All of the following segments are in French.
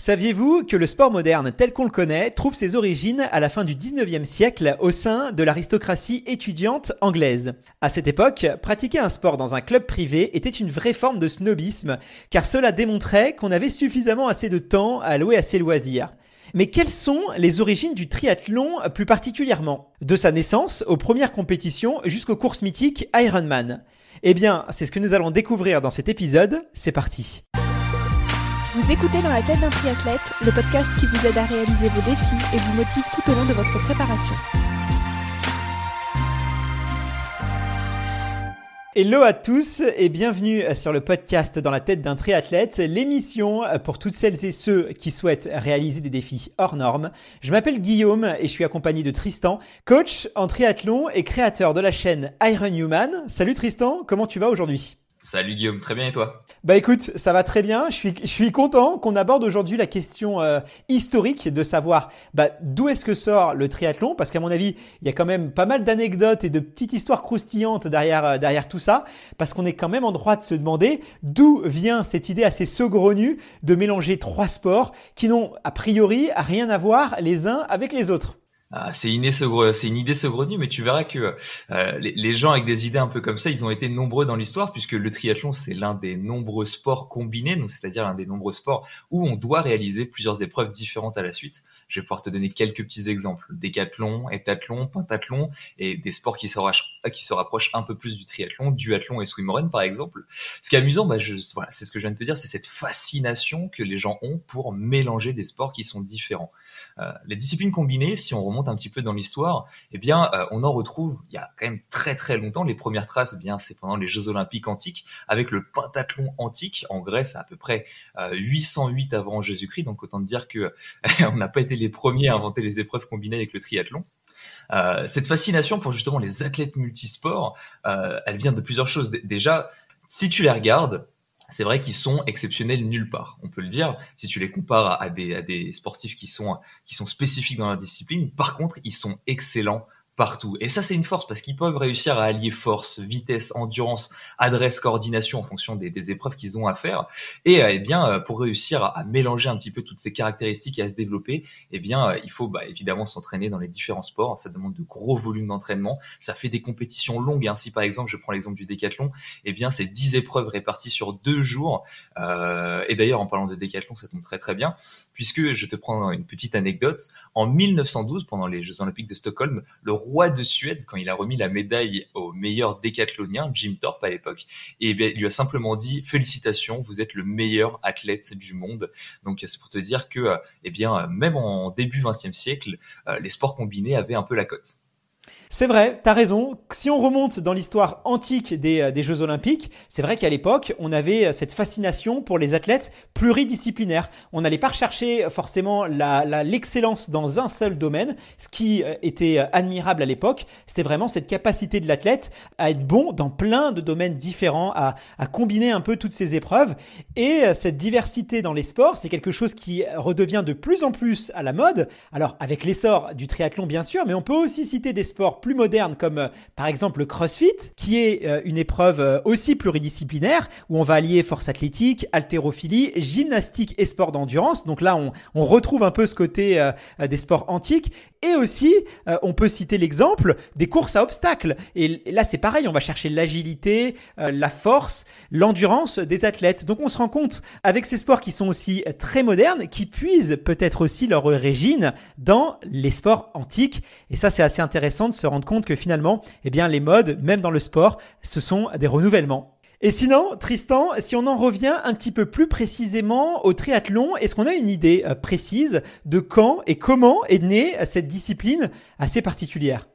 Saviez-vous que le sport moderne tel qu'on le connaît trouve ses origines à la fin du 19e siècle au sein de l'aristocratie étudiante anglaise? À cette époque, pratiquer un sport dans un club privé était une vraie forme de snobisme, car cela démontrait qu'on avait suffisamment assez de temps à allouer à ses loisirs. Mais quelles sont les origines du triathlon plus particulièrement? De sa naissance aux premières compétitions jusqu'aux courses mythiques Ironman. Eh bien, c'est ce que nous allons découvrir dans cet épisode, c'est parti vous écoutez Dans la tête d'un triathlète, le podcast qui vous aide à réaliser vos défis et vous motive tout au long de votre préparation. Hello à tous et bienvenue sur le podcast Dans la tête d'un triathlète, l'émission pour toutes celles et ceux qui souhaitent réaliser des défis hors normes. Je m'appelle Guillaume et je suis accompagné de Tristan, coach en triathlon et créateur de la chaîne Iron Human. Salut Tristan, comment tu vas aujourd'hui? Salut Guillaume, très bien et toi Bah écoute, ça va très bien. Je suis, je suis content qu'on aborde aujourd'hui la question euh, historique de savoir bah, d'où est-ce que sort le triathlon, parce qu'à mon avis, il y a quand même pas mal d'anecdotes et de petites histoires croustillantes derrière, euh, derrière tout ça, parce qu'on est quand même en droit de se demander d'où vient cette idée assez saugrenue de mélanger trois sports qui n'ont a priori rien à voir les uns avec les autres. Ah, c'est une, idée saugrenue, mais tu verras que euh, les, gens avec des idées un peu comme ça, ils ont été nombreux dans l'histoire, puisque le triathlon, c'est l'un des nombreux sports combinés, donc c'est-à-dire l'un des nombreux sports où on doit réaliser plusieurs épreuves différentes à la suite. Je vais pouvoir te donner quelques petits exemples. Décathlon, heptathlon, pentathlon, et des sports qui se, rapprochent un peu plus du triathlon, duathlon et swimrun par exemple. Ce qui est amusant, bah, voilà, c'est ce que je viens de te dire, c'est cette fascination que les gens ont pour mélanger des sports qui sont différents. Euh, les disciplines combinées, si on remonte un petit peu dans l'histoire, eh bien, euh, on en retrouve il y a quand même très très longtemps. Les premières traces, eh bien, c'est pendant les Jeux Olympiques antiques, avec le pentathlon antique en Grèce à, peu près 808 euh, avant Jésus-Christ. Donc autant dire que on n'a pas été les premiers à inventer les épreuves combinées avec le triathlon. cette fascination pour justement les athlètes multisports, elle vient de plusieurs choses. déjà, si tu les regardes, c'est vrai qu'ils sont exceptionnels nulle part. On peut le dire si tu les compares à, des, sportifs qui sont qui sont spécifiques dans la discipline. Par contre, ils sont excellents partout. Et ça, c'est une force parce qu'ils peuvent réussir à allier force, vitesse, endurance, adresse, coordination en fonction des, épreuves qu'ils ont à faire. Et euh, eh bien, euh, pour réussir à, mélanger un petit peu toutes ces caractéristiques et à se développer, eh bien, euh, il faut bah, évidemment s'entraîner dans les différents sports. Ça demande de gros volumes d'entraînement. Ça fait des compétitions longues. Hein. Si par exemple, je prends l'exemple du décathlon, eh bien, c'est 10 épreuves réparties sur deux jours. Euh, et d'ailleurs, en parlant de décathlon, ça tombe très très bien puisque je te prends une petite anecdote. En 1912, pendant les Jeux Olympiques de Stockholm, le roi de Suède, quand il a remis la médaille au meilleur décathlonien, Jim Thorpe à l'époque, et eh il lui a simplement dit félicitations, vous êtes le meilleur athlète du monde. Donc c'est pour te dire que, eh bien, même en début 20e siècle, euh, les sports combinés avaient un peu la cote. C'est vrai, t'as raison. Si on remonte dans l'histoire antique des, euh, des, Jeux Olympiques, c'est vrai qu'à l'époque, on avait euh, cette fascination pour les athlètes pluridisciplinaires. On n'allait pas rechercher forcément l'excellence dans un seul domaine. Ce qui euh, était admirable à l'époque, c'était vraiment cette capacité de l'athlète à être bon dans plein de domaines différents, à, à combiner un peu toutes ces épreuves. Et cette diversité dans les sports, c'est quelque chose qui redevient de plus en plus à la mode. Alors avec l'essor du triathlon bien sûr, mais on peut aussi citer des sports plus modernes comme euh, par exemple le CrossFit, qui est euh, une épreuve euh, aussi pluridisciplinaire où on va allier force athlétique, haltérophilie, gymnastique et sport d'endurance. Donc là, on, on, retrouve un peu ce côté des sports antiques. Et aussi, on peut citer l'exemple des courses à obstacles. Et là, c'est pareil, on va chercher l'agilité, la force, l'endurance des athlètes. Donc on se rend compte avec ces sports qui sont aussi très modernes, qui puisent peut-être aussi leur origine dans les sports antiques. Et ça, c'est assez intéressant de se rendre compte que finalement, eh bien, les modes, même dans le sport, ce sont des renouvellements. Et sinon, Tristan, si on en revient un petit peu plus précisément au triathlon, est-ce qu'on a une idée euh, précise de quand et comment est née cette discipline assez particulière?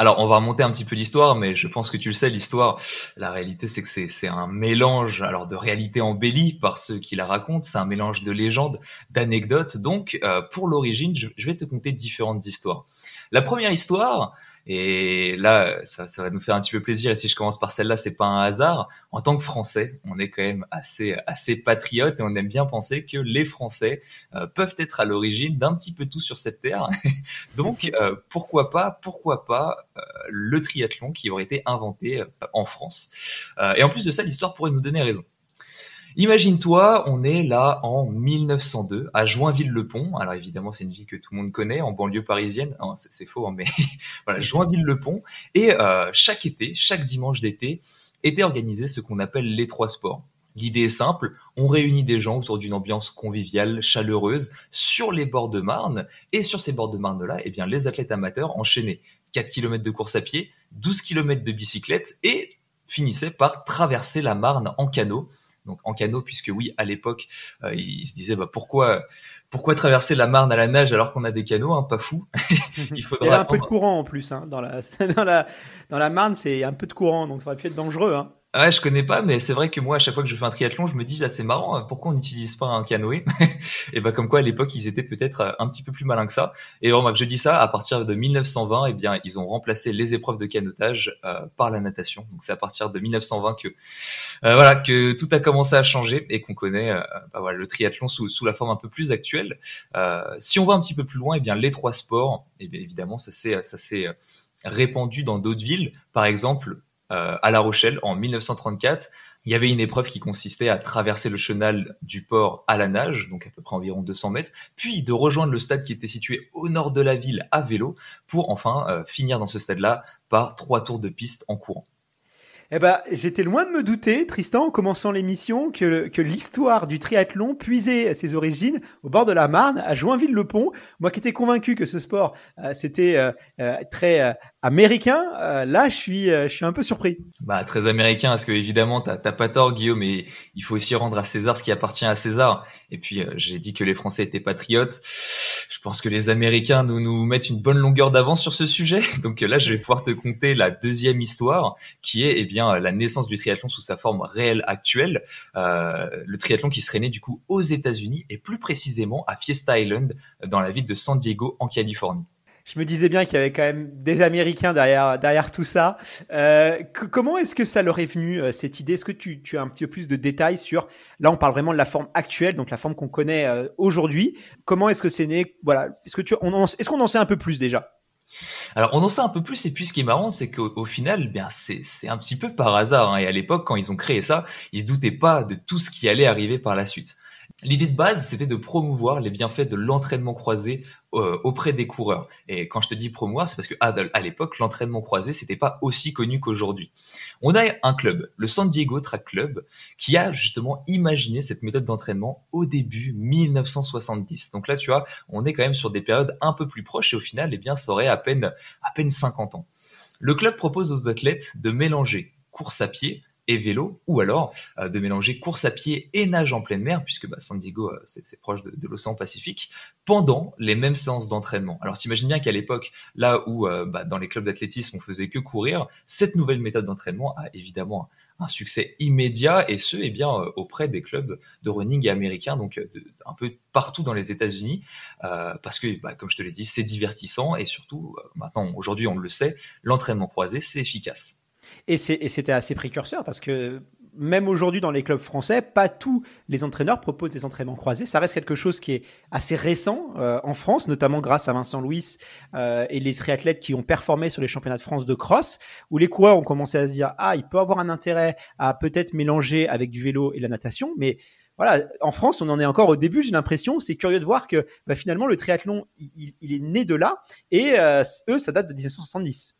Alors, on va remonter un petit peu l'histoire, mais je pense que tu le sais, l'histoire, la réalité, c'est que c'est un mélange, alors de réalité embellie par ceux qui la racontent, c'est un mélange de légendes, d'anecdotes. Donc, euh, pour l'origine, je, vais te conter différentes histoires. La première histoire, et là, ça, va nous faire un petit peu plaisir. Et si je commence par celle-là, c'est pas un hasard. En tant que Français, on est quand même assez assez patriote et on aime bien penser que les Français euh, peuvent être à l'origine d'un petit peu tout sur cette terre. Donc, euh, pourquoi pas, pourquoi pas euh, le triathlon qui aurait été inventé en France. et en plus de ça, l'histoire pourrait nous donner raison. Imagine-toi, on est là en 1902 à Joinville-le-Pont. Alors évidemment, c'est une ville que tout le monde connaît en banlieue parisienne. c'est faux, hein, mais voilà, Joinville-le-Pont. Et euh, chaque été, chaque dimanche d'été, était organisé ce qu'on appelle les trois sports. L'idée est simple, on réunit des gens autour d'une ambiance conviviale, chaleureuse, sur les bords de Marne, et sur ces bords de Marne-là, eh bien, les athlètes amateurs enchaînaient 4 km de course à pied, 12 km de bicyclette, et finissaient par traverser la Marne en canot. Donc en canot, puisque oui, à l'époque, euh, ils se disaient bah, pourquoi pourquoi traverser la Marne à la nage alors qu'on a des canots, hein, pas fou? Il faudra. Il y a un peu de courant en plus hein, dans la dans la dans la Marne, c'est un peu de courant, donc ça aurait pu être dangereux. Hein. Ouais, je connais pas, mais c'est vrai que moi, à chaque fois que je fais un triathlon, je me dis, là, c'est marrant, pourquoi on n'utilise pas un canoë Et ben, comme quoi, à l'époque, ils étaient peut-être euh, un petit peu plus malins que ça. Et remarque, je dis ça, à partir de 1920, eh bien, ils ont remplacé les épreuves de canotage euh, par la natation. Donc, c'est à partir de 1920 que, euh, voilà, que tout a commencé à changer et qu'on connaît, bah, voilà, le triathlon sous, sous la forme un peu plus actuelle. si on va un petit peu plus loin, eh bien, les trois sports, eh bien, évidemment, ça s'est, ça s'est répandu dans d'autres villes. Par exemple, euh, à La Rochelle en 1934. Il y avait une épreuve qui consistait à traverser le chenal du port à la nage, donc à peu près environ 200 mètres, puis de rejoindre le stade qui était situé au nord de la ville à vélo, pour enfin euh, finir dans ce stade-là par trois tours de piste en courant. Eh ben, j'étais loin de me douter, Tristan, en commençant l'émission, que, que l'histoire du triathlon puisait ses origines au bord de la Marne, à Joinville-le-Pont. Moi qui étais convaincu que ce sport, euh, c'était euh, euh, très américain, là, je suis, je suis un peu surpris. Bah, très américain, parce que évidemment, t'as pas tort, Guillaume, mais il faut aussi rendre à César ce qui appartient à César. Et puis, j'ai dit que les Français étaient patriotes. Je pense que les Américains nous, nous mettent une bonne longueur d'avance sur ce sujet. Donc là, je vais pouvoir te conter la deuxième histoire, qui est, eh bien, la naissance du triathlon sous sa forme réelle actuelle. Euh, le triathlon qui serait né, du coup, aux États-Unis et plus précisément à Fiesta Island, dans la ville de San Diego, en Californie je me disais bien qu'il y avait quand même des Américains derrière, derrière tout ça. Euh, comment est-ce que ça leur est venu, euh, cette idée? Est-ce que tu, as un petit peu plus de détails sur... Là, on parle vraiment de la forme actuelle, donc la forme qu'on connaît euh, aujourd'hui. Comment est-ce que c'est né? Voilà. Est-ce est-ce qu'on en sait un peu plus déjà? Alors on en sait un peu plus et puis ce qui est marrant c'est qu'au final bien c'est un petit peu par hasard hein. et à l'époque quand ils ont créé ça ils se doutaient pas de tout ce qui allait arriver par la suite. L'idée de base, c'était de promouvoir les bienfaits de l'entraînement croisé euh, auprès des coureurs. Et quand je te dis promouvoir, c'est parce que à, l'époque, l'entraînement croisé, c'était pas aussi connu qu'aujourd'hui. On a un club, le San Diego Track Club, qui a justement imaginé cette méthode d'entraînement au début 1970. Donc là, tu vois, on est quand même sur des périodes un peu plus proches et au final, eh bien, ça aurait à peine à peine 50 ans. Le club propose aux athlètes de mélanger course à pied, et vélo, ou alors euh, de mélanger course à pied et nage en pleine mer, puisque bah, San Diego, euh, c'est proche de, l'océan Pacifique, pendant les mêmes séances d'entraînement. Alors t'imagines bien qu'à l'époque, là où euh, bah, dans les clubs d'athlétisme on faisait que courir, cette nouvelle méthode d'entraînement a évidemment un, succès immédiat, et ce, eh bien, auprès des clubs de running américains, donc un peu partout dans les États-Unis, parce que, bah, comme je te l'ai dit, c'est divertissant, et surtout, maintenant, aujourd'hui, on le sait, l'entraînement croisé, c'est efficace. Et c'était assez précurseur parce que même aujourd'hui dans les clubs français, pas tous les entraîneurs proposent des entraînements croisés. Ça reste quelque chose qui est assez récent euh, en France, notamment grâce à Vincent Louis euh, et les triathlètes qui ont performé sur les championnats de France de cross, où les coureurs ont commencé à se dire ah il peut avoir un intérêt à peut-être mélanger avec du vélo et la natation, mais voilà, en France, on en est encore au début, j'ai l'impression. C'est curieux de voir que bah, finalement, le triathlon, il, est né de là. Et euh, eux, ça date de 1970.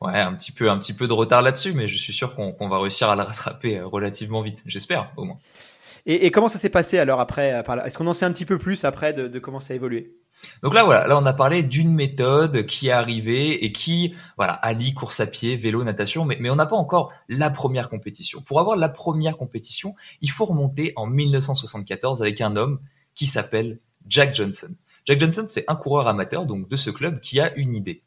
Ouais, un petit peu, un petit peu de retard là-dessus, mais je suis sûr qu'on va réussir à la rattraper euh, relativement vite. J'espère, au moins. Et, comment ça s'est passé alors après Est-ce qu'on en sait un petit peu plus après de, comment ça a évolué? Donc là, voilà, là on a parlé d'une méthode qui est arrivée et qui, voilà, allie course à pied, vélo, natation, mais, mais on n'a pas encore la première compétition. Pour avoir la première compétition, il faut remonter en 1974 avec un homme qui s'appelle Jack Johnson. Jack Johnson, c'est un coureur amateur donc de ce club qui a une idée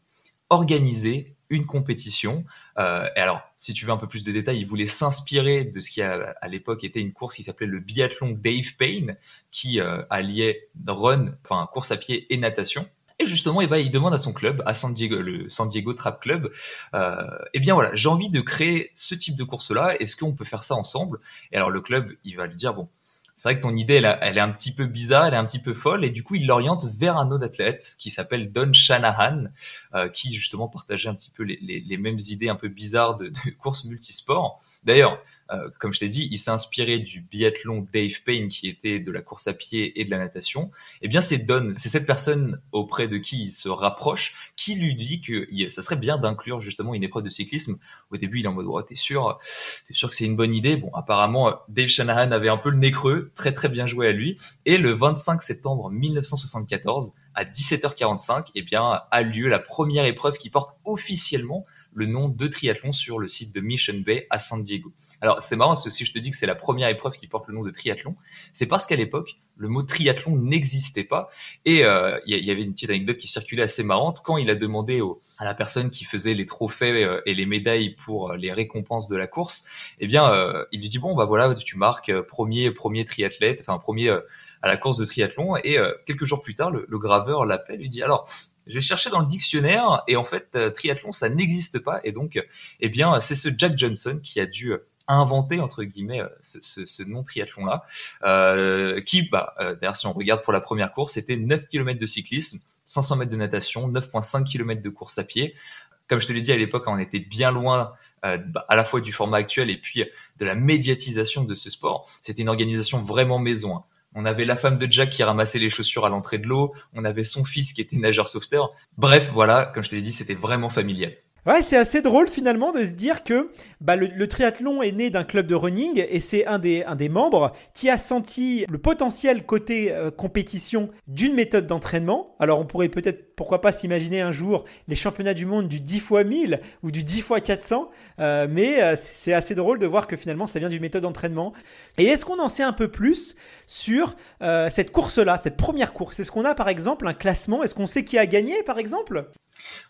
organiser une compétition. Euh, et alors, si tu veux un peu plus de détails, il voulait s'inspirer de ce qui a, à l'époque était une course qui s'appelait le biathlon Dave Payne, qui euh, alliait run, enfin course à pied et natation. Et justement, eh ben, il demande à son club, à San Diego, le San Diego Trap Club, euh, eh bien voilà, j'ai envie de créer ce type de course-là. Est-ce qu'on peut faire ça ensemble? Et alors le club, il va lui dire bon, c'est vrai que ton idée, elle, est un petit peu bizarre, elle est un petit peu folle, et du coup, il l'oriente vers un autre athlète qui s'appelle Don Shanahan, euh, qui justement partageait un petit peu les, mêmes idées un peu bizarres de, de course multisport. D'ailleurs, euh, comme je t'ai dit, il s'est inspiré du biathlon Dave Payne qui était de la course à pied et de la natation. Eh bien, c'est Don, c'est cette personne auprès de qui il se rapproche, qui lui dit que ça serait bien d'inclure justement une épreuve de cyclisme. Au début, il est en mode, ouais, t'es sûr, t'es sûr que c'est une bonne idée? Bon, apparemment, Dave Shanahan avait un peu le nez creux, très très bien joué à lui. Et le 25 septembre 1974, à 17h45, eh bien, a lieu la première épreuve qui porte officiellement le nom de triathlon sur le site de Mission Bay à San Diego. Alors c'est marrant si je te dis que c'est la première épreuve qui porte le nom de triathlon, c'est parce qu'à l'époque le mot triathlon n'existait pas. Et il euh, y, avait une petite anecdote qui circulait assez marrante. Quand il a demandé à la personne qui faisait les trophées euh, et les médailles pour euh, les récompenses de la course, eh bien il lui dit bon bah voilà tu marques premier premier triathlète, enfin premier à la course de triathlon. Et quelques jours plus tard le, le graveur l'appelle lui dit alors j'ai cherché dans le dictionnaire et en fait triathlon ça n'existe pas et donc eh bien c'est ce Jack Johnson qui a dû inventé entre guillemets euh, ce, ce, ce non triathlon là euh, qui bah euh, d'ailleurs si on regarde pour la première course c'était 9 km de cyclisme 500 mètres de natation 9.5 km de course à pied comme je te l'ai dit à l'époque on était bien loin euh, bah, à la fois du format actuel et puis de la médiatisation de ce sport c'était une organisation vraiment maison hein. On avait la femme de Jack qui ramassait les chaussures à l'entrée de l'eau. On avait son fils qui était nageur sauveteur. Bref, voilà, comme je te l'ai dit, c'était vraiment familial. Ouais, c'est assez drôle finalement de se dire que bah, le, triathlon est né d'un club de running et c'est un des, un des membres qui a senti le potentiel côté euh, compétition d'une méthode d'entraînement. Alors on pourrait peut-être, pourquoi pas s'imaginer un jour les championnats du monde du 10 x 1000 ou du 10 x 400, mais euh, c'est assez drôle de voir que finalement ça vient d'une méthode d'entraînement. Et est-ce qu'on en sait un peu plus sur euh, cette course-là, cette première course? Est-ce qu'on a par exemple un classement? Est-ce qu'on sait qui a gagné par exemple?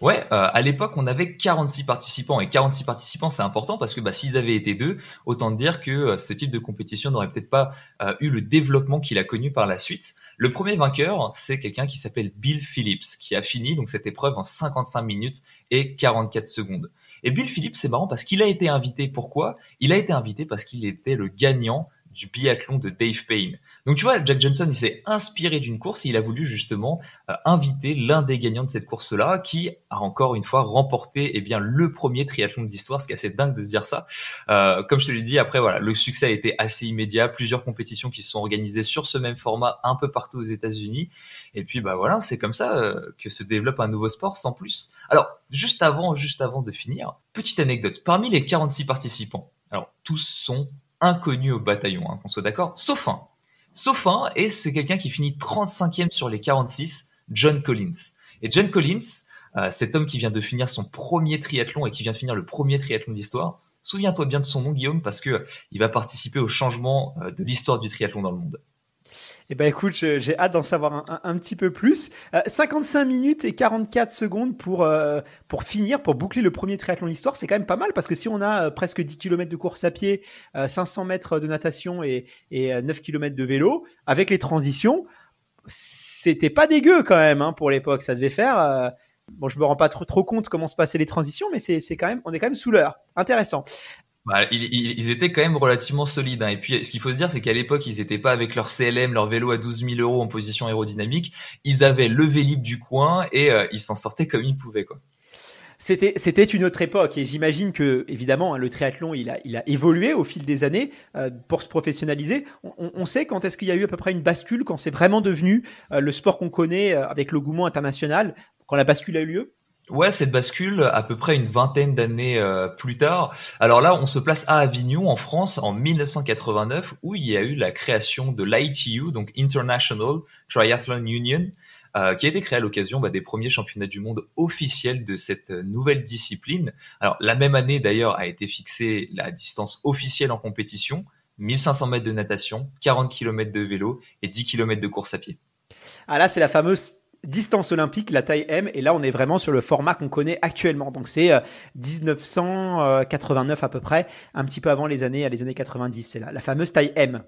Ouais, euh, à l'époque, on avait 46 participants et 46 participants, c'est important parce que bah, s'ils avaient été deux, autant dire que euh, ce type de compétition n'aurait peut-être pas euh, eu le développement qu'il a connu par la suite. Le premier vainqueur, c'est quelqu'un qui s'appelle Bill Phillips, qui a fini donc cette épreuve en 55 minutes et 44 secondes. Et Bill Phillips, c'est marrant parce qu'il a été invité. Pourquoi? Il a été invité parce qu'il était le gagnant du biathlon de Dave Payne. Donc tu vois, Jack Johnson, il s'est inspiré d'une course et il a voulu justement euh, inviter l'un des gagnants de cette course-là, qui a encore une fois remporté eh bien le premier triathlon de l'histoire, ce qui est assez dingue de se dire ça. Euh, comme je te l'ai dit, après voilà, le succès a été assez immédiat, plusieurs compétitions qui se sont organisées sur ce même format un peu partout aux États-Unis, et puis bah voilà, c'est comme ça euh, que se développe un nouveau sport sans plus. Alors juste avant, juste avant de finir, petite anecdote. Parmi les 46 participants, alors tous sont inconnu au bataillon, hein, qu'on soit d'accord, sauf un. Sauf un, et c'est quelqu'un qui finit 35e sur les 46, John Collins. Et John Collins, euh, cet homme qui vient de finir son premier triathlon et qui vient de finir le premier triathlon d'histoire, souviens-toi bien de son nom, Guillaume, parce que il va participer au changement euh, de l'histoire du triathlon dans le monde. Eh ben écoute, j'ai hâte d'en savoir un, petit peu plus. 55 euh, minutes et 44 secondes pour, euh, pour finir, pour boucler le premier triathlon de l'histoire, c'est quand même pas mal parce que si on a euh, presque 10 km de course à pied, 500 mètres de natation et, et 9 km de vélo, avec les transitions, c'était pas dégueu quand même hein, pour l'époque. Ça devait faire... Bon, je me rends pas trop, trop compte comment se passaient les transitions, mais c'est quand même, on est quand même sous l'heure. Intéressant. Bah, ils, étaient quand même relativement solides. Hein. Et puis, ce qu'il faut se dire, c'est qu'à l'époque, ils n'étaient pas avec leur CLM, leur vélo à 12 000 euros en position aérodynamique. Ils avaient le Vélib du coin et euh, ils s'en sortaient comme ils pouvaient. Quoi. C'était, c'était une autre époque et j'imagine que évidemment hein, le triathlon il a, il a évolué au fil des années euh, pour se professionnaliser. On, sait quand est-ce qu'il y a eu à peu près une bascule quand c'est vraiment devenu euh, le sport qu'on connaît avec le gourmand international quand la bascule a eu lieu? Ouais, cette bascule à peu près une vingtaine d'années euh, plus tard. Alors là, on se place à Avignon, en France, en 1989, où il y a eu la création de l'ITU, donc International Triathlon Union, euh, qui a été créée à l'occasion bah, des premiers championnats du monde officiels de cette nouvelle discipline. Alors la même année d'ailleurs a été fixée la distance officielle en compétition, 1500 mètres de natation, 40 km de vélo et 10 km de course à pied. Ah là, c'est la fameuse distance olympique, la taille M, et là on est vraiment sur le format qu'on connaît actuellement. Donc c'est 1989 euh, à peu près, un petit peu avant les années, les années 90. C'est la, fameuse taille M.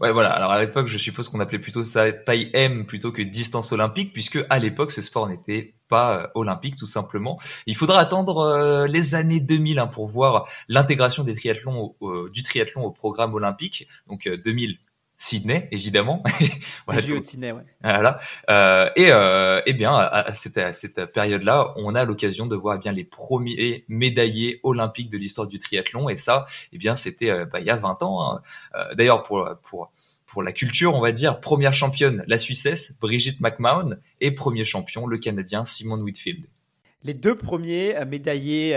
Ouais, voilà. Alors à l'époque, je suppose qu'on appelait plutôt ça taille M plutôt que distance olympique, puisque à l'époque, ce sport n'était pas euh, olympique tout simplement. Il faudra attendre euh, les années 2000 hein, pour voir l'intégration du triathlon au programme olympique. Donc 2000 Sydney, évidemment. voilà, de Sydney, ouais. Voilà. Euh, et euh, eh bien, à, cette, à cette période-là, on a l'occasion de voir eh bien les premiers médaillés olympiques de l'histoire du triathlon. Et ça, eh bien, c'était euh, bah, il y a 20 ans. Hein. Euh, d'ailleurs, pour pour pour la culture, on va dire, première championne, la Suissesse, Brigitte McMahon, et premier champion, le Canadien Simon Whitfield. Les deux premiers médaillés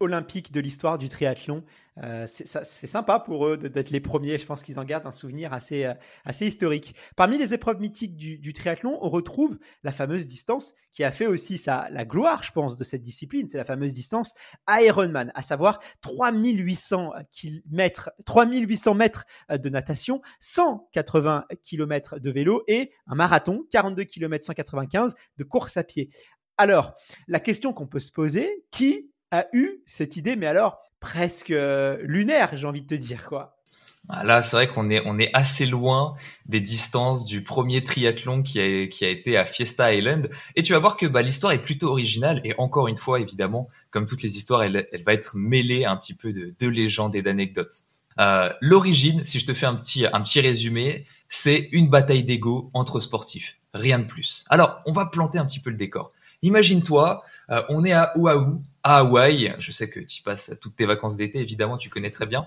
olympiques de l'histoire du triathlon. Euh, c'est sympa pour eux d'être les premiers. Je pense qu'ils en gardent un souvenir assez, euh, assez historique. Parmi les épreuves mythiques du, triathlon, on retrouve la fameuse distance qui a fait aussi sa, la gloire, je pense, de cette discipline. C'est la fameuse distance Ironman, à savoir 3800 km, 3800 mètres de natation, 180 km de vélo et un marathon, 42 km 195 de course à pied. Alors, la question qu'on peut se poser, qui a eu cette idée, mais alors presque euh, lunaire, j'ai envie de te dire quoi? Ah, là, c'est vrai qu'on est on est assez loin des distances du premier triathlon qui a qui a été à Fiesta Island. Et tu vas voir que bah, l'histoire est plutôt originale. Et encore une fois, évidemment, comme toutes les histoires, elle, elle va être mêlée un petit peu de, de légendes et d'anecdotes. Euh, L'origine, si je te fais un petit un petit résumé, c'est une bataille d'ego entre sportifs, rien de plus. Alors, on va planter un petit peu le décor. Imagine-toi, euh, on est à Oahu, à Hawaï. Je sais que tu passes toutes tes vacances d'été, évidemment, tu connais très bien.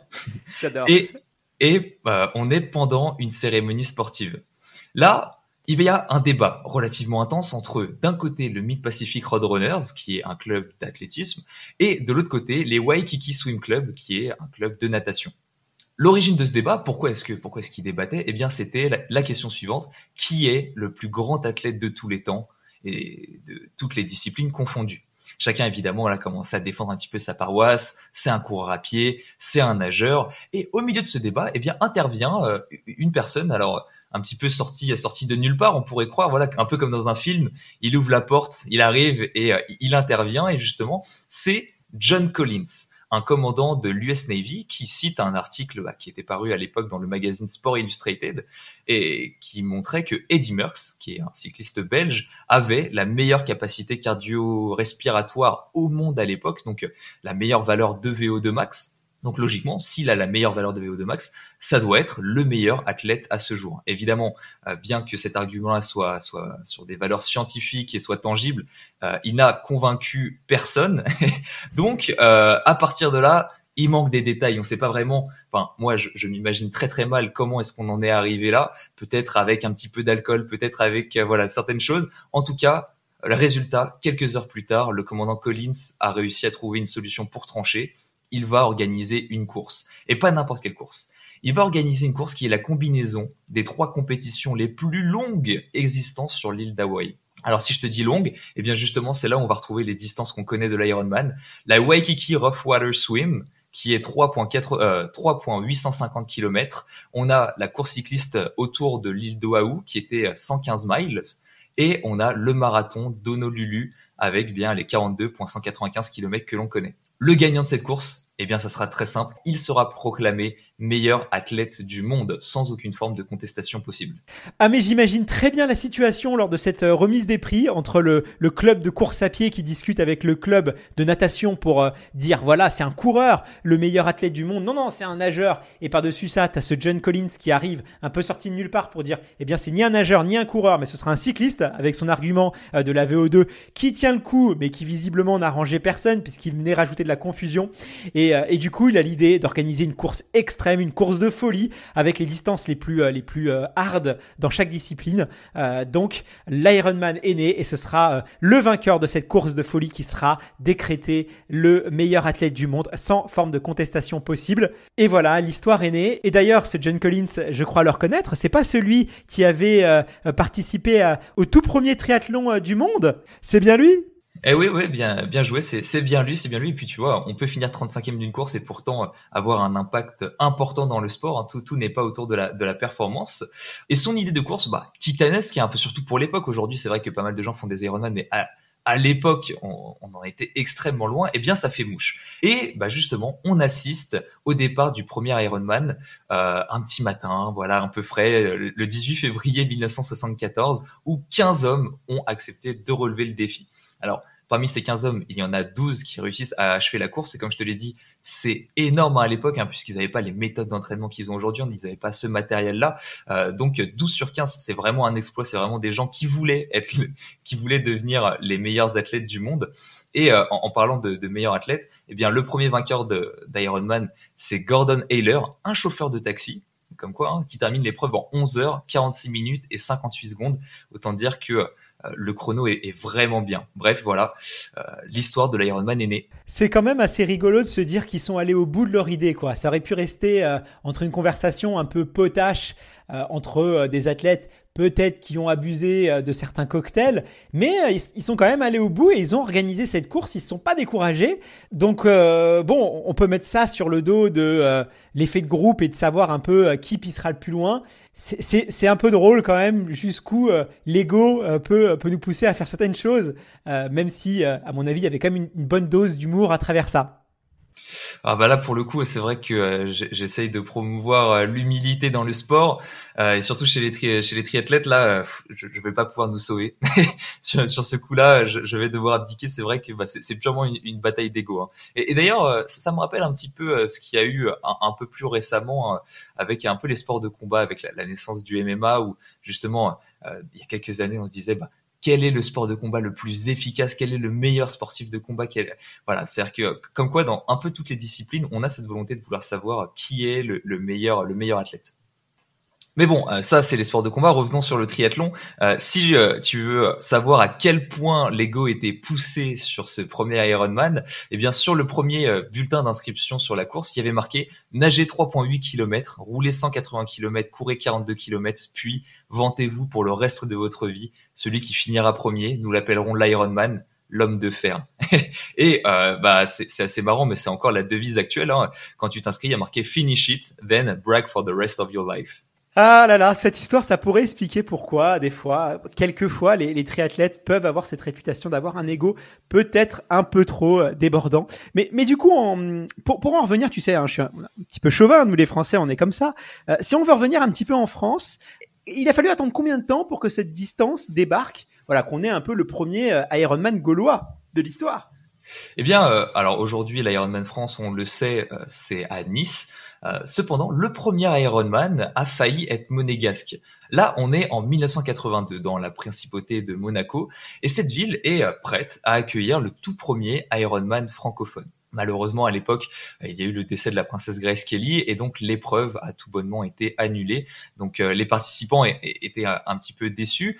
J'adore. Et, et euh, on est pendant une cérémonie sportive. Là, il y a un débat relativement intense entre, d'un côté, le Mid Pacific Roadrunners, qui est un club d'athlétisme, et de l'autre côté, les Waikiki Swim Club, qui est un club de natation. L'origine de ce débat, pourquoi est-ce que pourquoi est-ce qu'il débattait? Eh bien, c'était la, question suivante qui est le plus grand athlète de tous les temps? De toutes les disciplines confondues. Chacun évidemment a commencé à défendre un petit peu sa paroisse. C'est un coureur à pied, c'est un nageur. Et au milieu de ce débat, eh bien intervient euh, une personne. Alors un petit peu sorti sorti de nulle part, on pourrait croire, voilà, un peu comme dans un film. Il ouvre la porte, il arrive et euh, il intervient. Et justement, c'est John Collins un commandant de l'US Navy qui cite un article bah, qui était paru à l'époque dans le magazine Sport Illustrated et qui montrait que Eddie Merckx, qui est un cycliste belge, avait la meilleure capacité cardio-respiratoire au monde à l'époque, donc la meilleure valeur de VO2 max donc logiquement, s'il a la meilleure valeur de VO2 max, ça doit être le meilleur athlète à ce jour. Évidemment, euh, bien que cet argument-là soit, soit sur des valeurs scientifiques et soit tangible, euh, il n'a convaincu personne. Donc, euh, à partir de là, il manque des détails. On ne sait pas vraiment. Enfin, moi, je, je m'imagine très très mal comment est-ce qu'on en est arrivé là. Peut-être avec un petit peu d'alcool, peut-être avec voilà certaines choses. En tout cas, le résultat, quelques heures plus tard, le commandant Collins a réussi à trouver une solution pour trancher il va organiser une course. Et pas n'importe quelle course. Il va organiser une course qui est la combinaison des trois compétitions les plus longues existantes sur l'île d'Hawaï. Alors si je te dis longue, eh bien justement c'est là où on va retrouver les distances qu'on connaît de l'Ironman. La Waikiki Rough Water Swim, qui est 3.850 km. Euh, on a la course cycliste autour de l'île d'Oahu, qui était 115 miles. Et on a le marathon d'Honolulu avec bien les 42.195 km que l'on connaît. Le gagnant de cette course, eh bien, ça sera très simple. Il sera proclamé meilleur athlète du monde, sans aucune forme de contestation possible. Ah mais j'imagine très bien la situation lors de cette euh, remise des prix entre le, le club de course à pied qui discute avec le club de natation pour euh, dire voilà c'est un coureur, le meilleur athlète du monde. Non non c'est un nageur. Et par-dessus ça tu as ce John Collins qui arrive un peu sorti de nulle part pour dire eh bien c'est ni un nageur ni un coureur mais ce sera un cycliste avec son argument euh, de la VO2 qui tient le coup mais qui visiblement n'a rangé personne puisqu'il venait rajouter de la confusion. Et, et du coup il a l'idée d'organiser une course extrême une course de folie avec les distances les plus, euh, les plus euh, hard dans chaque discipline. Euh, donc l'Ironman est né et ce sera le vainqueur de cette course de folie qui sera décrété le meilleur athlète du monde sans forme de contestation possible. Et voilà, l'histoire est née. Et d'ailleurs, ce John Collins, je crois le reconnaître, c'est pas celui qui avait participé au tout premier triathlon du monde. C'est bien lui? Eh oui, oui, bien, bien joué. C'est bien lui, c'est bien lui. Et puis tu vois, on peut finir 35e d'une course et pourtant euh, avoir un impact important dans le sport. Hein. Tout, tout n'est pas autour de la, de la performance. Et son idée de course, bah, titanesque, qui est un peu surtout pour l'époque. Aujourd'hui, c'est vrai que pas mal de gens font des Ironman, mais à, à l'époque, on, on, en était extrêmement loin. Eh bien, ça fait mouche. Et bah justement, on assiste au départ du premier Ironman, euh, un petit matin, voilà, un peu frais, le 18 février 1974, où 15 hommes ont accepté de relever le défi. Alors, parmi ces 15 hommes, il y en a 12 qui réussissent à achever la course. Et comme je te l'ai dit, c'est énorme à l'époque, hein, puisqu'ils n'avaient pas les méthodes d'entraînement qu'ils ont aujourd'hui, ils n'avaient pas ce matériel-là. Euh, donc 12 sur 15, c'est vraiment un exploit, c'est vraiment des gens qui voulaient être, qui voulaient devenir les meilleurs athlètes du monde. Et euh, en, parlant de, meilleurs athlètes, eh bien le premier vainqueur d'Ironman, c'est Gordon Hayler, un chauffeur de taxi comme quoi, hein, qui termine l'épreuve en 11 heures, 46 minutes et 58 secondes. Autant dire que le chrono est, vraiment bien. Bref, voilà, euh, l'histoire de l'Ironman est née. C'est quand même assez rigolo de se dire qu'ils sont allés au bout de leur idée, quoi. Ça aurait pu rester euh, entre une conversation un peu potache entre des athlètes peut-être qui ont abusé euh, de certains cocktails, mais euh, ils, sont quand même allés au bout et ils ont organisé cette course, ils ne sont pas découragés. Donc euh, bon, on peut mettre ça sur le dos de l'effet de groupe et de savoir un peu qui pissera le plus loin. C'est un peu drôle quand même jusqu'où l'ego peut, peut nous pousser à faire certaines choses, même si, à mon avis, il y avait quand même une bonne dose d'humour à travers ça. Ah bah là pour le coup c'est vrai que euh, j'essaye de promouvoir euh, l'humilité dans le sport euh, et surtout chez les chez les triathlètes là je, je vais pas pouvoir nous sauver sur, sur ce coup-là je, je, vais devoir abdiquer c'est vrai que bah, c'est purement une, une, bataille d'ego hein. et, d'ailleurs ça, me rappelle un petit peu ce qu'il y a eu un, peu plus récemment avec un peu les sports de combat avec la, la naissance du MMA où justement il y a quelques années on se disait bah quel est le sport de combat le plus efficace, quel est le meilleur sportif de combat, voilà, c'est-à-dire que comme quoi dans un peu toutes les disciplines, on a cette volonté de vouloir savoir qui est le meilleur, le meilleur athlète. Mais bon, euh, ça c'est les sports de combat. Revenons sur le triathlon. Euh, si euh, tu veux savoir à quel point l'ego était poussé sur ce premier Ironman, eh bien sur le premier bulletin d'inscription sur la course, il y avait marqué nager 3.8 km, rouler 180 km, courir 42 km, puis vantez-vous pour le reste de votre vie. Celui qui finira premier, nous l'appellerons l'Ironman l'homme de fer. et bah c'est assez marrant, mais c'est encore la devise actuelle. Hein. Quand tu t'inscris, il y a marqué Finish it, then brag for the rest of your life. Ah là là, cette histoire, ça pourrait expliquer pourquoi, des fois, quelquefois, les, les triathlètes peuvent avoir cette réputation d'avoir un ego peut-être un peu trop euh, débordant. Mais, mais du coup, pour, pour en revenir, tu sais, hein, je suis un, petit peu chauvin, nous les Français, on est comme ça. Euh, si on veut revenir un petit peu en France, il a fallu attendre combien de temps pour que cette distance débarque Voilà, qu'on ait un peu le premier euh, Ironman gaulois de l'histoire? Eh bien, alors aujourd'hui, l'Ironman France, on le sait, c'est à Nice. Euh, cependant, le premier Ironman a failli être monégasque. Là, on est en 1982 dans la principauté de Monaco et cette ville est euh, prête à accueillir le tout premier Ironman francophone. Malheureusement, à l'époque, il y a eu le décès de la princesse Grace Kelly et donc l'épreuve a tout bonnement été annulée. Donc euh, les participants étaient un petit peu déçus.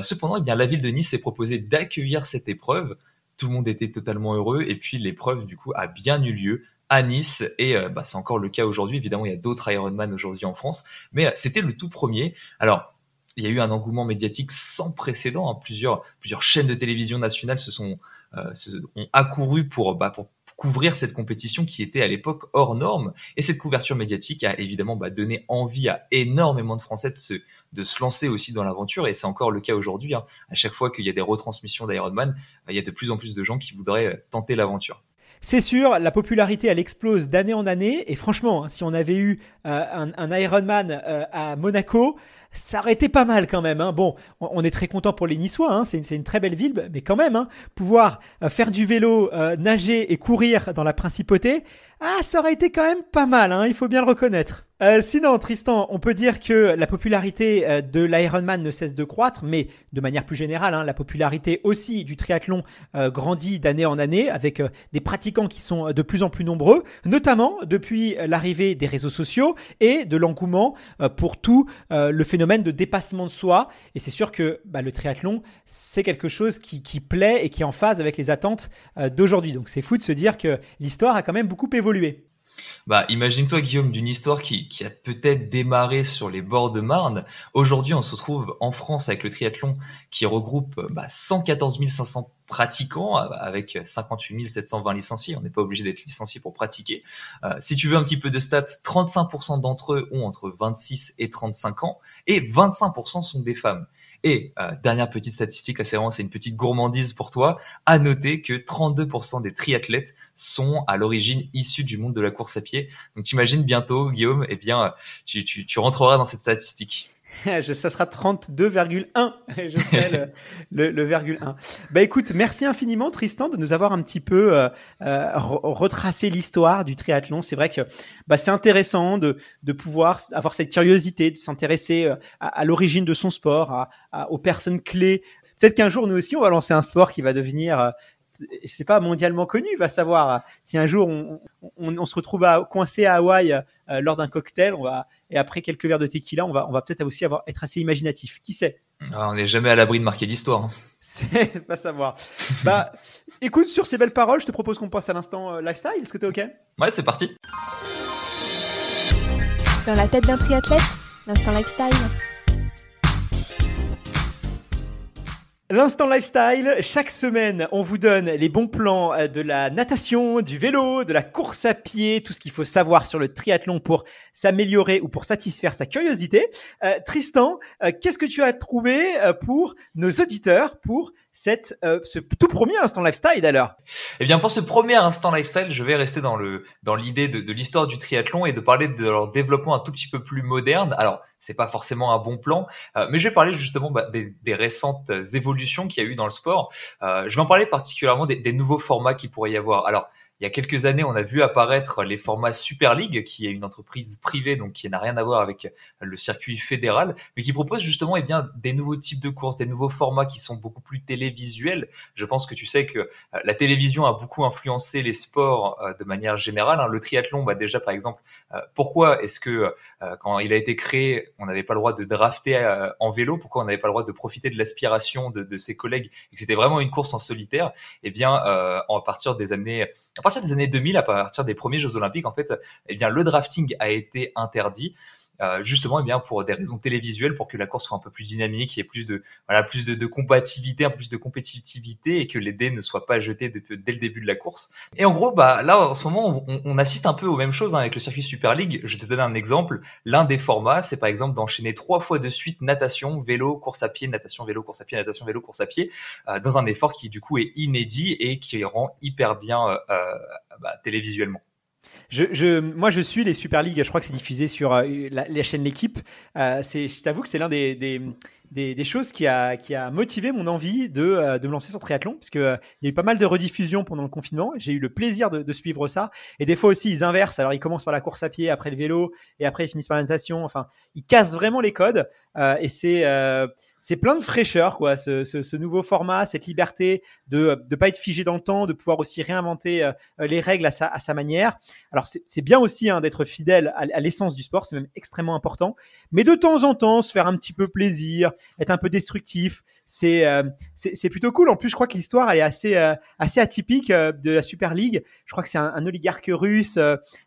cependant, eh bien, la ville de Nice s'est proposée d'accueillir cette épreuve. Tout le monde était totalement heureux et puis l'épreuve du coup a bien eu lieu à Nice et euh, bah, c'est encore le cas aujourd'hui. Évidemment, il y a d'autres Ironman aujourd'hui en France, mais euh, c'était le tout premier. Alors, il y a eu un engouement médiatique sans précédent. Hein. Plusieurs, chaînes de télévision nationales se sont euh, ont accouru pour, bah, pour couvrir cette compétition qui était à l'époque hors norme. Et cette couverture médiatique a évidemment bah, donné envie à énormément de Français de se, se lancer aussi dans l'aventure. Et c'est encore le cas aujourd'hui. Hein. À chaque fois qu'il y a des retransmissions d'Ironman, il y a de plus en plus de gens qui voudraient tenter l'aventure. C'est sûr, la popularité, elle explose d'année en année. Et franchement, hein, si on avait eu euh, un, un, Ironman euh, à Monaco, ça aurait été pas mal quand même. Hein. Bon, on est très content pour les Niçois, hein. c'est une, très belle ville, mais quand même, pouvoir euh, faire du vélo, nager et courir dans la principauté, ah, ça aurait été quand même pas mal, hein, il faut bien le reconnaître. Euh, sinon, Tristan, on peut dire que la popularité euh, de l'Ironman ne cesse de croître, mais de manière plus générale, hein, la popularité aussi du triathlon euh, grandit d'année en année avec des pratiquants qui sont de plus en plus nombreux, notamment depuis l'arrivée des réseaux sociaux et de l'engouement pour tout le phénomène de dépassement de soi. Et c'est sûr que bah, le triathlon, c'est quelque chose qui, qui, plaît et qui est en phase avec les attentes d'aujourd'hui. Donc c'est fou de se dire que l'histoire a quand même beaucoup évolué. Bah, imagine-toi, Guillaume, d'une histoire qui, a peut-être démarré sur les bords de Marne. Aujourd'hui, on se trouve en France avec le triathlon qui regroupe bah, 114 500 pratiquants avec 58 720 licenciés. On n'est pas obligé d'être licencié pour pratiquer. Euh, si tu veux un petit peu de stats, 35% d'entre eux ont entre 26 et 35 ans et 25% sont des femmes. Et euh, dernière petite statistique, là c'est vraiment c'est une petite gourmandise pour toi. À noter que 32% des triathlètes sont à l'origine issus du monde de la course à pied. Donc t'imagines bientôt, Guillaume, eh bien tu, tu, tu rentreras dans cette statistique. ça sera 32,1. Je serai le, le, virgule 1. Bah écoute, merci infiniment Tristan de nous avoir un petit peu euh, euh retracé l'histoire du triathlon. C'est vrai que bah, c'est intéressant de, de pouvoir avoir cette curiosité, de s'intéresser euh, à, l'origine de son sport, à, aux personnes clés. Peut-être qu'un jour nous aussi on va lancer un sport qui va devenir je sais pas mondialement connu, va savoir si un jour on, se retrouve à, coincé à Hawaï lors d'un cocktail, on va et après quelques verres de tequila, on va, on va peut-être aussi avoir, être assez imaginatif. Qui sait? Ah, On n'est jamais à l'abri de marquer l'histoire. Hein. C'est pas savoir. bah, écoute, sur ces belles paroles, je te propose qu'on passe à l'instant euh, lifestyle. Est-ce que t'es ok? Ouais, c'est parti. Dans la tête d'un triathlète, l'instant lifestyle. L'instant lifestyle, chaque semaine, on vous donne les bons plans euh, de la natation, du vélo, de la course à pied, tout ce qu'il faut savoir sur le triathlon pour s'améliorer ou pour satisfaire sa curiosité. Euh, Tristan, euh, qu'est-ce que tu as trouvé pour nos auditeurs pour cette, ce tout premier instant lifestyle alors Eh bien, pour ce premier instant lifestyle, je vais rester dans le dans l'idée de, de l'histoire du triathlon et de parler de leur développement un tout petit peu plus moderne. Alors, c'est pas forcément un bon plan. Euh, mais je vais parler justement bah, des, des, récentes évolutions qu'il y a eu dans le sport. Euh, je vais en parler particulièrement des, des nouveaux formats qui pourrait y avoir. Alors, il y a quelques années, on a vu apparaître les formats Super League, qui est une entreprise privée, donc qui n'a rien à voir avec le circuit fédéral, mais qui propose justement eh bien, des nouveaux types de courses, des nouveaux formats qui sont beaucoup plus télévisuels. Je pense que tu sais que euh, la télévision a beaucoup influencé les sports euh, de manière générale. Hein. Le triathlon, bah déjà par exemple, euh, pourquoi est-ce que quand il a été créé, on n'avait pas le droit de drafter en vélo? Pourquoi on n'avait pas le droit de profiter de l'aspiration de, ses collègues et que c'était vraiment une course en solitaire? Eh bien, à partir des années, partir des années 2000, à partir des premiers Jeux Olympiques, en fait, eh bien, le drafting a été interdit. Euh, justement eh bien pour des raisons télévisuelles pour que la course soit un peu plus dynamique, ait plus de voilà plus de, de compatibilité, plus de compétitivité et que les dés ne soient pas jetés dès le début de la course. Et en gros bah là en ce moment on, on assiste un peu aux mêmes choses hein, avec le circuit Super League. Je te donne un exemple. L'un des formats c'est par exemple d'enchaîner trois fois de suite natation, vélo, course à pied, natation, vélo, course à pied, natation, vélo, course à pied euh, dans un effort qui du coup est inédit et qui rend hyper bien euh, euh bah, télévisuellement. Moi, je suis les Super League. Je crois que c'est diffusé sur euh, la, les chaînes L'équipe. Euh, je t'avoue que c'est l'un des, des, choses qui a, qui a motivé mon envie de, euh, de me lancer sur triathlon, puisque euh, il y a eu pas mal de rediffusions pendant le confinement. J'ai eu le plaisir de, de, suivre ça. Et des fois aussi, ils inversent. Alors, ils commencent par la course à pied, après le vélo, et après ils finissent par la natation. Enfin, ils cassent vraiment les codes. Et c'est c'est plein de fraîcheur, quoi, ce, ce, ce, nouveau format, cette liberté de ne pas être figé dans le temps, de pouvoir aussi réinventer euh, les règles à sa, à sa manière. Alors, c'est bien aussi hein, d'être fidèle à, à l'essence du sport, c'est même extrêmement important. Mais de temps en temps, se faire un petit peu plaisir, être un peu destructif, c'est euh, plutôt cool. En plus, je crois que l'histoire, elle est assez, euh, assez atypique euh, de la Super League. Je crois que c'est un, un, oligarque russe,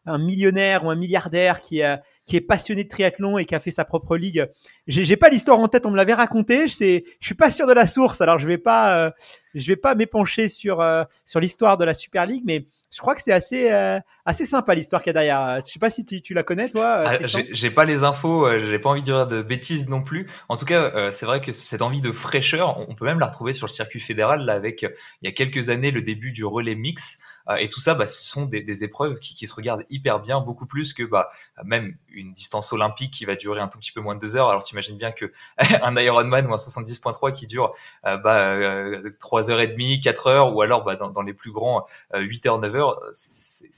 un millionnaire ou un milliardaire qui a qui est passionné de triathlon et qui a fait sa propre ligue. J'ai pas l'histoire en tête, on me l'avait raconté. Je sais, je suis pas sûr de la source, alors je vais pas, euh, je vais pas m'épancher sur euh, sur l'histoire de la Super League, mais je crois que c'est assez euh, assez sympa l'histoire qu'il y a derrière. Je sais pas si tu, tu la connais toi. Ah, j'ai pas les infos, j'ai pas envie de dire de bêtises non plus. En tout cas, c'est vrai que cette envie de fraîcheur, on peut même la retrouver sur le circuit fédéral là avec il y a quelques années le début du relais mix. Euh, et tout ça, bah, ce sont des, des épreuves qui, qui, se regardent hyper bien, beaucoup plus que bah, même une distance olympique qui va durer un tout petit peu moins de deux heures. Alors t'imagines bien que un Ironman ou un 70.3 qui dure euh, bah, euh, 3 heures et demie, 4 heures, ou alors bah, dans, dans les plus grands 8 euh, heures, 9 heures, c'est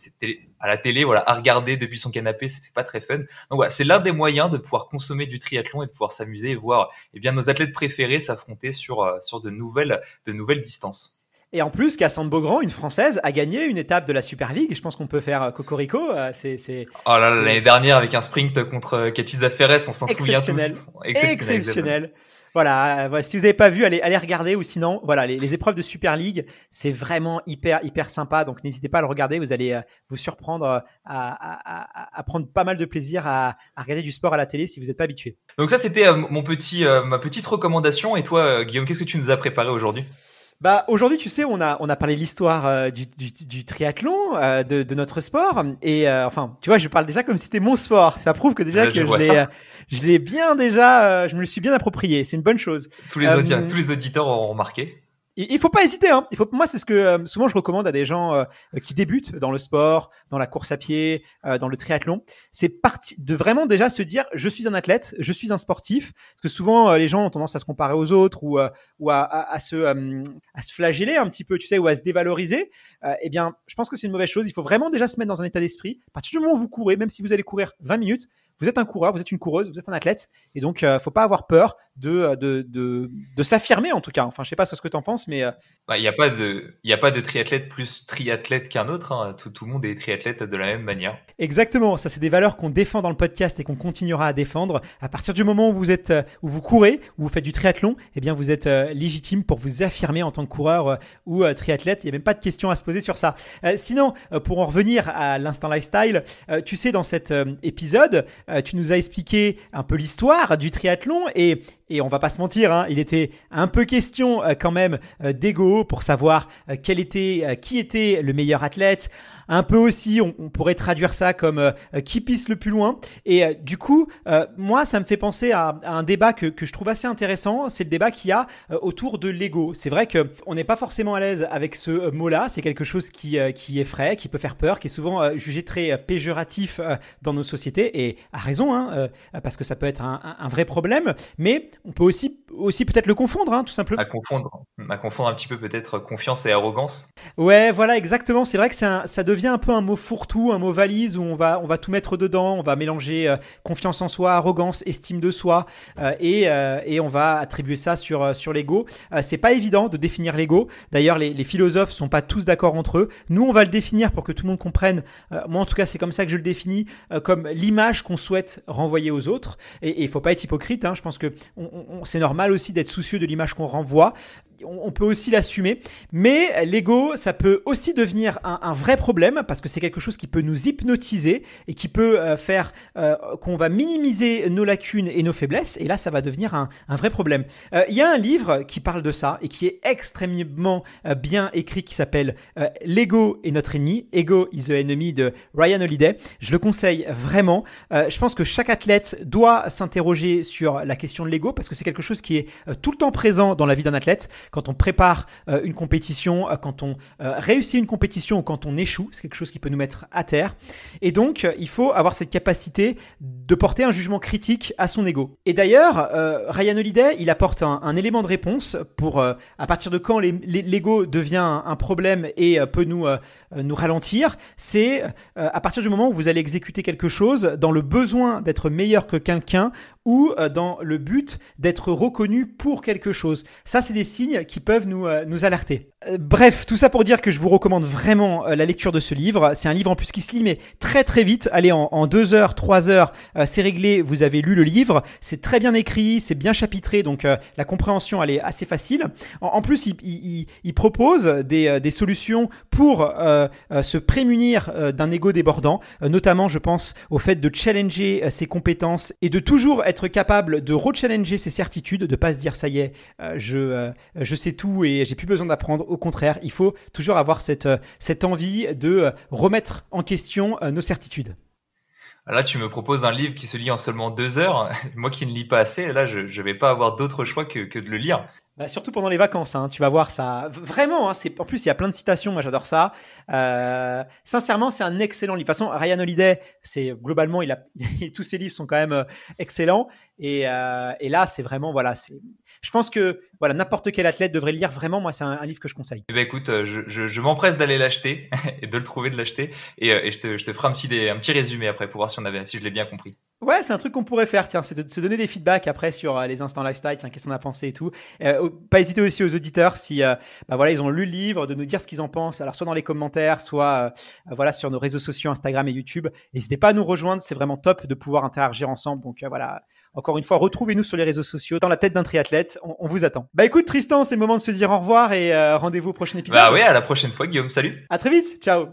à la télé, voilà, à regarder depuis son canapé, c'est pas très fun. Donc voilà, c'est l'un des moyens de pouvoir consommer du triathlon et de pouvoir s'amuser et voir eh bien nos athlètes préférés s'affronter sur sur de nouvelles de nouvelles distances. Et en plus, Cassandre Beaugrand, une Française, a gagné une étape de la Super League. Je pense qu'on peut faire euh, Cocorico. Euh, c'est, c'est, oh là là, l'année dernière avec un sprint contre euh, Katy Zaferes, on s'en souvient tous. Exceptionnel. Exceptionnel. Voilà, voilà, si vous n'avez pas vu, allez, allez regarder ou sinon, voilà, les, les épreuves de Super League, c'est vraiment hyper, hyper sympa. Donc n'hésitez pas à le regarder, vous allez vous surprendre à, à, à, à, prendre pas mal de plaisir à, regarder du sport à la télé si vous n'êtes pas habitué. Donc ça, c'était mon petit, ma petite recommandation. Et toi, Guillaume, qu'est-ce que tu nous as préparé aujourd'hui? Bah aujourd'hui, tu sais, on a on a parlé de l'histoire euh, du, du, du, triathlon, euh, de, de, notre sport, et euh, enfin, tu vois, je parle déjà comme si c'était mon sport. Ça prouve que déjà que je, l'ai je l'ai bien déjà, je me le suis bien approprié. C'est une bonne chose. Tous les, tous les auditeurs ont remarqué. Il, faut pas hésiter. Hein. Il faut, moi, c'est ce que euh, souvent je recommande à des gens euh, qui débutent dans le sport, dans la course à pied, euh, dans le triathlon. C'est parti de vraiment déjà se dire, je suis un athlète, je suis un sportif. Parce que souvent, les gens ont tendance à se comparer aux autres ou, ou à, à, à, se, à se flageller un petit peu, tu sais, ou à se dévaloriser. eh bien, je pense que c'est une mauvaise chose. Il faut vraiment déjà se mettre dans un état d'esprit. À partir du moment où vous courez, même si vous allez courir 20 minutes, vous êtes un coureur, vous êtes une coureuse, vous êtes un athlète, et donc euh, faut pas avoir peur de euh, de, de, de s'affirmer en tout cas. Enfin, je sais pas ce que tu en penses, mais euh, bah, il n'y a pas de il a pas de triathlète plus triathlète qu'un autre. Hein. Tout, tout le monde est triathlète de la même manière. Exactement, ça c'est des valeurs qu'on défend dans le podcast et qu'on continuera à défendre. À partir du moment où vous êtes où vous courez, où vous faites du triathlon, eh bien vous êtes légitime pour vous affirmer en tant que coureur ou triathlète. Il y a même pas de question à se poser sur ça. sinon, pour en revenir à l'instant lifestyle, tu sais dans cet épisode, euh, tu nous as expliqué un peu l'histoire du triathlon et, et on va pas se mentir, hein, il était un peu question euh, quand même euh, d'ego pour savoir quel était, qui était le meilleur athlète un peu aussi, on, pourrait traduire ça comme qui pisse le plus loin. Et du coup, moi, ça me fait penser à, un débat que, que, je trouve assez intéressant. C'est le débat qu'il y a autour de l'ego. C'est vrai que on n'est pas forcément à l'aise avec ce mot-là. C'est quelque chose qui, qui effraie, qui peut faire peur, qui est souvent jugé très péjoratif dans nos sociétés. Et à raison, hein, parce que ça peut être un, un, vrai problème. Mais on peut aussi, aussi peut-être le confondre, hein, tout simplement. À confondre, à confondre un petit peu peut-être confiance et arrogance. Ouais, voilà, exactement. C'est vrai que un, ça devient un peu un mot fourre-tout, un mot valise où on va, on va tout mettre dedans, on va mélanger euh, confiance en soi, arrogance, estime de soi euh, et, euh, et, on va attribuer ça sur, sur l'ego. c'est pas évident de définir l'ego. D'ailleurs, les, les, philosophes sont pas tous d'accord entre eux. Nous, on va le définir pour que tout le monde comprenne. moi, en tout cas, c'est comme ça que je le définis, comme l'image qu'on souhaite renvoyer aux autres. Et il faut pas être hypocrite. Hein. Je pense que c'est normal aussi d'être soucieux de l'image qu'on renvoie on peut aussi l'assumer. Mais l'ego, ça peut aussi devenir un, vrai problème parce que c'est quelque chose qui peut nous hypnotiser et qui peut euh, faire euh, qu'on va minimiser nos lacunes et nos faiblesses. Et là, ça va devenir un, vrai problème. Euh, il y a un livre qui parle de ça et qui est extrêmement bien écrit qui s'appelle L'ego est notre ennemi. Ego is the enemy de Ryan Holiday. Je le conseille vraiment. je pense que chaque athlète doit s'interroger sur la question de l'ego parce que c'est quelque chose qui est tout le temps présent dans la vie d'un athlète quand on prépare euh, une compétition, euh, quand on euh, réussit une compétition ou quand on échoue. C'est quelque chose qui peut nous mettre à terre. Et donc, il faut avoir cette capacité de porter un jugement critique à son ego. Et d'ailleurs, Ryan Holiday, il apporte un, élément de réponse pour à partir de quand l'ego devient un, problème et peut nous, nous ralentir. C'est à partir du moment où vous allez exécuter quelque chose dans le besoin d'être meilleur que quelqu'un ou dans le but d'être reconnu pour quelque chose. Ça, c'est des signes qui peuvent nous, euh, nous alerter. Euh, bref, tout ça pour dire que je vous recommande vraiment euh, la lecture de ce livre. C'est un livre en plus qui se lit mais très très vite. Allez, en, deux heures, trois heures, c'est réglé. Vous avez lu le livre. C'est très bien écrit, c'est bien chapitré, donc la compréhension elle est assez facile. En, plus, il, il, il, propose des, des solutions pour se prémunir d'un ego débordant. notamment, je pense au fait de challenger ses compétences et de toujours être capable de rechallenger ses certitudes, de pas se dire ça y est, je je sais tout et j'ai plus besoin d'apprendre. Au contraire, il faut toujours avoir cette, euh, cette envie de euh, remettre en question euh, nos certitudes. Là, tu me proposes un livre qui se lit en seulement deux heures. Moi qui ne lis pas assez, là, je ne vais pas avoir d'autre choix que, que de le lire. Bah, surtout pendant les vacances, hein, tu vas voir ça. Vraiment, hein, c'est en plus il y a plein de citations, moi j'adore ça. Euh, sincèrement, c'est un excellent livre. De toute façon, Ryan Holiday, c'est globalement, il a tous ses livres sont quand même euh, excellents. Et, euh, et là, c'est vraiment voilà, c'est. Je pense que voilà, n'importe quel athlète devrait le lire. Vraiment, moi, c'est un, livre que je conseille. Eh ben écoute, euh, je, je, je m'empresse d'aller l'acheter et de le trouver, de l'acheter, et, euh, et je, te, je te ferai un petit, un petit résumé après pour voir si on avait, si je l'ai bien compris. Ouais, c'est un truc qu'on pourrait faire, tiens, c'est de se donner des feedbacks après sur les instants lifestyle, tiens, qu'est-ce qu'on a pensé et tout. Euh, pas hésiter aussi aux auditeurs si, bah voilà, ils ont lu le livre, de nous dire ce qu'ils en pensent. Alors soit dans les commentaires, soit voilà sur nos réseaux sociaux, Instagram et YouTube. N'hésitez pas à nous rejoindre, c'est vraiment top de pouvoir interagir ensemble. Donc voilà, encore une fois, retrouvez-nous sur les réseaux sociaux, dans la tête d'un triathlète. On, vous attend. Bah écoute, Tristan, c'est le moment de se dire au revoir et euh, rendez-vous au prochain épisode. Bah oui, à la prochaine fois, Guillaume. Salut. À très vite. Ciao.